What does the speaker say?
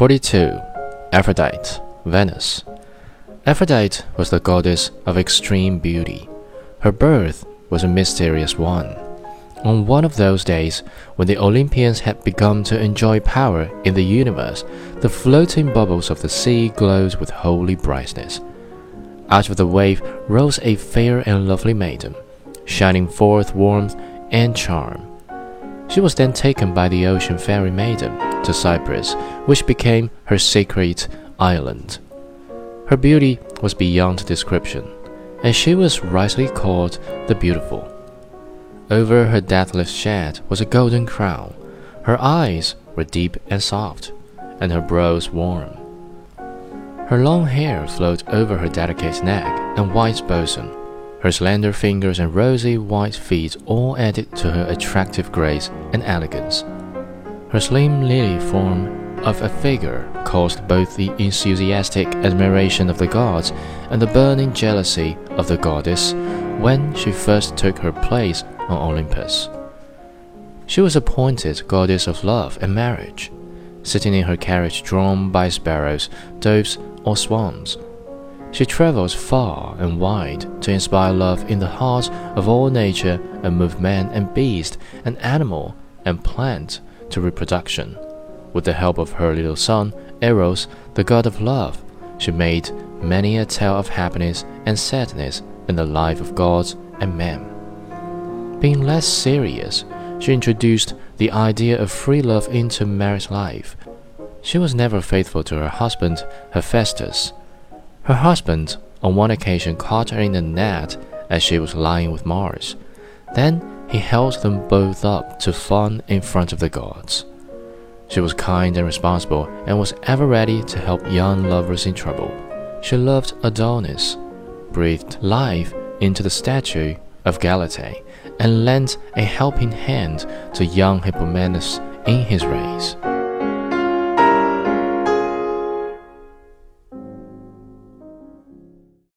42. Aphrodite, Venus. Aphrodite was the goddess of extreme beauty. Her birth was a mysterious one. On one of those days, when the Olympians had begun to enjoy power in the universe, the floating bubbles of the sea glowed with holy brightness. Out of the wave rose a fair and lovely maiden, shining forth warmth and charm. She was then taken by the ocean fairy maiden to Cyprus, which became her sacred island. Her beauty was beyond description, and she was rightly called the Beautiful. Over her deathless shed was a golden crown. Her eyes were deep and soft, and her brows warm. Her long hair flowed over her delicate neck and white bosom. Her slender fingers and rosy white feet all added to her attractive grace and elegance. Her slim lily form of a figure caused both the enthusiastic admiration of the gods and the burning jealousy of the goddess when she first took her place on Olympus. She was appointed goddess of love and marriage, sitting in her carriage drawn by sparrows, doves, or swans. She travels far and wide to inspire love in the hearts of all nature and move man and beast and animal and plant to reproduction. With the help of her little son, Eros, the god of love, she made many a tale of happiness and sadness in the life of gods and men. Being less serious, she introduced the idea of free love into married life. She was never faithful to her husband, Hephaestus. Her husband, on one occasion, caught her in a net as she was lying with Mars. Then he held them both up to fun in front of the gods. She was kind and responsible and was ever ready to help young lovers in trouble. She loved Adonis, breathed life into the statue of Galatea and lent a helping hand to young Hippomenes in his race.